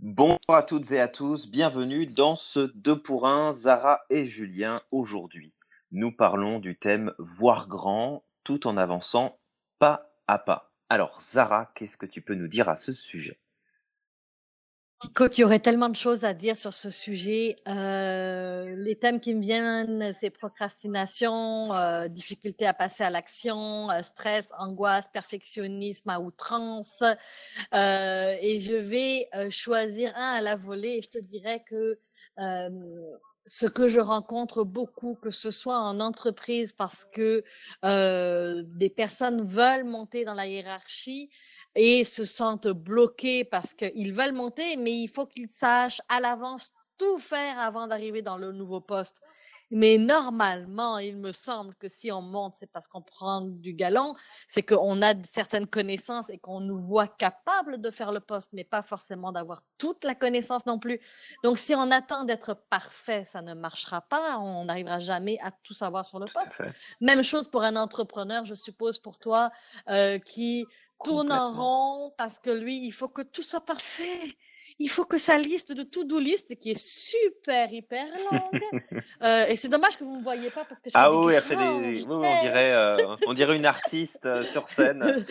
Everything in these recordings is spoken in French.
Bonjour à toutes et à tous, bienvenue dans ce 2 pour 1 Zara et Julien. Aujourd'hui, nous parlons du thème voir grand tout en avançant pas à pas. Alors Zara, qu'est-ce que tu peux nous dire à ce sujet? Écoute, il y aurait tellement de choses à dire sur ce sujet. Euh, les thèmes qui me viennent, c'est procrastination, euh, difficulté à passer à l'action, euh, stress, angoisse, perfectionnisme à outrance. Euh, et je vais euh, choisir un à la volée et je te dirais que ce que je rencontre beaucoup, que ce soit en entreprise parce que euh, des personnes veulent monter dans la hiérarchie, et se sentent bloqués parce qu'ils veulent monter, mais il faut qu'ils sachent à l'avance tout faire avant d'arriver dans le nouveau poste. Mais normalement, il me semble que si on monte, c'est parce qu'on prend du galon, c'est qu'on a certaines connaissances et qu'on nous voit capables de faire le poste, mais pas forcément d'avoir toute la connaissance non plus. Donc, si on attend d'être parfait, ça ne marchera pas. On n'arrivera jamais à tout savoir sur le poste. Même chose pour un entrepreneur, je suppose, pour toi, euh, qui tourne en rond parce que lui, il faut que tout soit parfait. Il faut que sa liste de to-do list, qui est super, hyper longue, euh, et c'est dommage que vous ne me voyez pas parce que je Ah oui, elle fait des... oui, on, dirait, euh, on dirait une artiste euh, sur scène.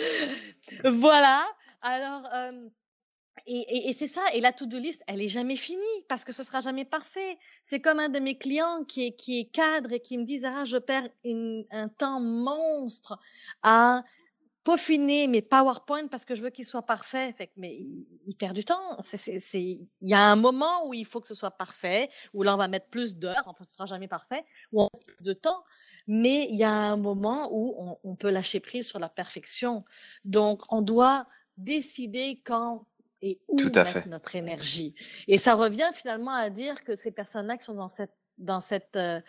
voilà. Alors, et, et, et c'est ça, et la to-do list, elle est jamais finie parce que ce sera jamais parfait. C'est comme un de mes clients qui est, qui est cadre et qui me dit, ah, je perds une, un temps monstre à peaufiner mes PowerPoint parce que je veux qu'ils soient parfaits. Fait que, mais il, perd du temps. Il y a un moment où il faut que ce soit parfait, où là on va mettre plus d'heures, enfin ce sera jamais parfait, où on a plus de temps. Mais il y a un moment où on, on peut lâcher prise sur la perfection. Donc on doit décider quand et où mettre fait. notre énergie. Et ça revient finalement à dire que ces personnes-là qui sont dans cette dans cette euh,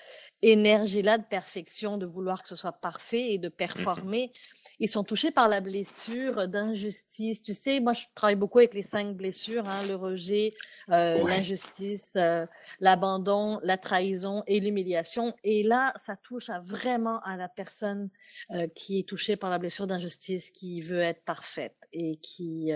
énergie-là de perfection, de vouloir que ce soit parfait et de mmh performer, ils sont touchés par la blessure d'injustice. Tu sais, moi, je travaille beaucoup avec les cinq blessures, hein, le rejet, euh, ouais. l'injustice, euh, l'abandon, la trahison et l'humiliation. Et là, ça touche à vraiment à la personne euh, qui est touchée par la blessure d'injustice, qui veut être parfaite et qui,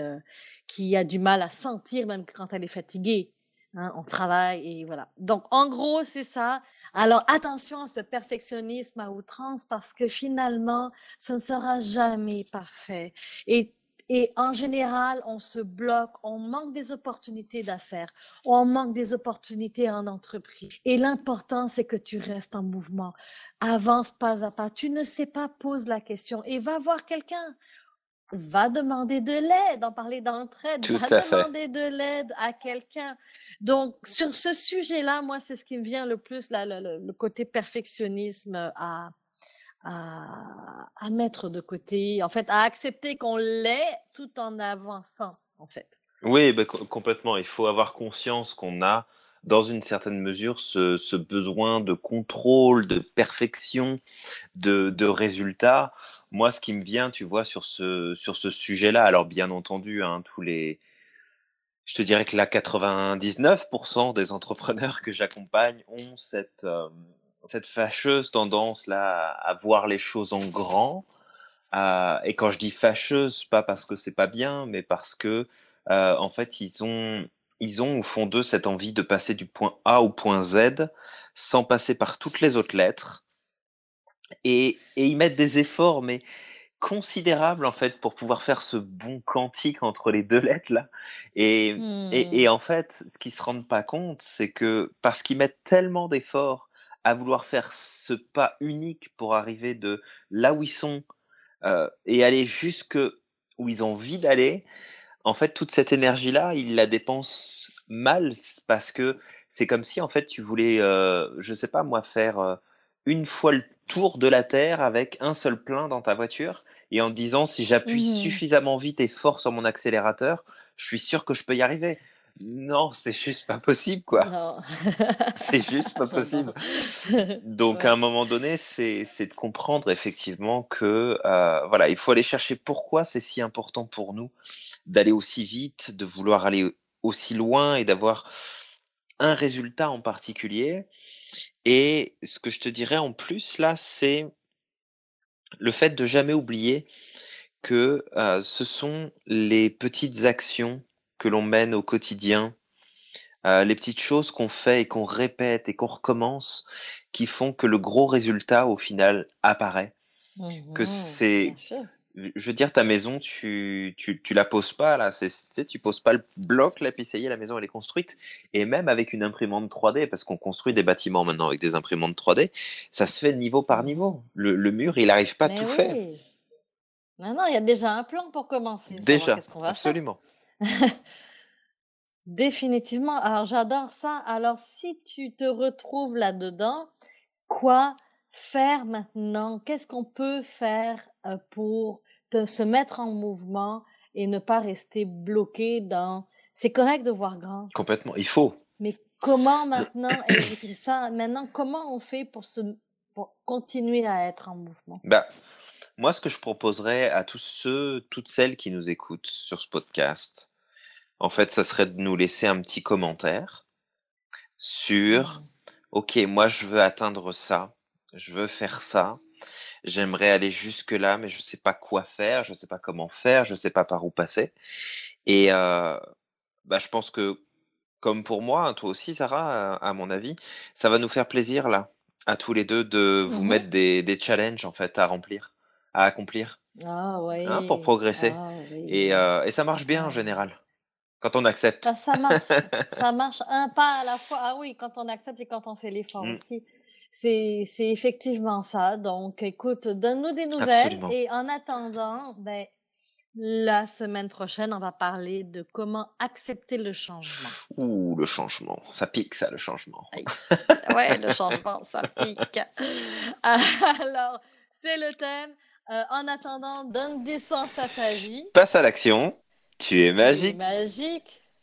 qui a du mal à sentir même quand elle est fatiguée. Hein, on travaille et voilà. Donc, en gros, c'est ça. Alors, attention à ce perfectionnisme à outrance parce que finalement, ce ne sera jamais parfait. Et et en général, on se bloque, on manque des opportunités d'affaires, on manque des opportunités en entreprise. Et l'important, c'est que tu restes en mouvement. Avance pas à pas. Tu ne sais pas, pose la question et va voir quelqu'un va demander de l'aide, en parler d'entraide, va demander de l'aide à quelqu'un. Donc, sur ce sujet-là, moi, c'est ce qui me vient le plus, là, le, le côté perfectionnisme à, à, à, mettre de côté, en fait, à accepter qu'on l'est tout en avançant, en fait. Oui, bah, complètement. Il faut avoir conscience qu'on a, dans une certaine mesure, ce, ce, besoin de contrôle, de perfection, de, de résultats moi, ce qui me vient, tu vois, sur ce, sur ce sujet-là, alors bien entendu, hein, tous les, je te dirais que là, 99% des entrepreneurs que j'accompagne ont cette, euh, cette fâcheuse tendance là à voir les choses en grand. Euh, et quand je dis fâcheuse, pas parce que c'est pas bien, mais parce que euh, en fait, ils ont, ils ont au fond d'eux cette envie de passer du point A au point Z sans passer par toutes les autres lettres et, et ils mettent des efforts, mais considérables en fait pour pouvoir faire ce bon quantique entre les deux lettres là. Et, mmh. et, et, en fait, ce qu'ils se rendent pas compte, c'est que parce qu'ils mettent tellement d'efforts à vouloir faire ce pas unique pour arriver de là où ils sont euh, et aller jusque où ils ont envie d'aller, en fait, toute cette énergie-là, ils la dépensent mal parce que c'est comme si en fait tu voulais, euh, je sais pas moi, faire euh, une fois le tour de la Terre avec un seul plein dans ta voiture et en disant si j'appuie mmh. suffisamment vite et fort sur mon accélérateur, je suis sûr que je peux y arriver. Non, c'est juste pas possible, quoi. c'est juste pas possible. Donc, ouais. à un moment donné, c'est de comprendre effectivement que, euh, voilà, il faut aller chercher pourquoi c'est si important pour nous d'aller aussi vite, de vouloir aller aussi loin et d'avoir un résultat en particulier. Et ce que je te dirais en plus là, c'est le fait de jamais oublier que euh, ce sont les petites actions que l'on mène au quotidien, euh, les petites choses qu'on fait et qu'on répète et qu'on recommence, qui font que le gros résultat au final apparaît. Que Mhm, c'est. Je veux dire, ta maison, tu, tu, tu la poses pas là, c'est, tu sais, tu poses pas le bloc là, puis ça y est, la maison elle est construite. Et même avec une imprimante 3D, parce qu'on construit des bâtiments maintenant avec des imprimantes 3D, ça se fait niveau par niveau. Le, le mur, il n'arrive pas à tout faire. oui. Non, non, il y a déjà un plan pour commencer. Déjà, qu'est-ce qu'on va faire. absolument. Définitivement. Alors, j'adore ça. Alors, si tu te retrouves là-dedans, quoi faire maintenant? Qu'est-ce qu'on peut faire euh, pour te- se mettre en mouvement et ne pas rester bloqué dans... C'est correct de voir grand, Complètement. Il faut. mais comment maintenant, et c'est ça, maintenant, comment on fait pour se, pour continuer à être en mouvement? Bah, moi, ce que je proposerais à tous ceux, toutes celles qui nous écoutent sur ce podcast, en fait, ça serait de nous laisser un petit commentaire sur, Mhm. OK, moi, je veux atteindre ça, je veux faire ça, j'aimerais aller jusque-là, mais je sais pas quoi faire, je sais pas comment faire, je sais pas par où passer. Et euh, bah, je pense que, comme pour moi, hein, toi aussi, Sarah, à, à mon avis, ça va nous faire plaisir là, à tous les deux, de vous Mhm. mettre des, des challenges en fait à remplir, à accomplir, Ah hein, pour progresser. ah oui, Et, euh, et ça marche bien en général, quand on accepte. Ça, ça marche, ça marche un pas à la fois. Ah oui, quand on accepte et quand on fait l'effort Mm, aussi. C'est, c'est effectivement ça. Donc, écoute, donne-nous des nouvelles absolument. et en attendant, ben, la semaine prochaine, on va parler de comment accepter le changement. Ouh, le changement, ça pique ça, le changement. Ouais, le changement, ça pique. Alors, c'est le thème. Euh, en attendant, donne du sens à ta vie. Passe à l'action, tu es Tu es magique. magique.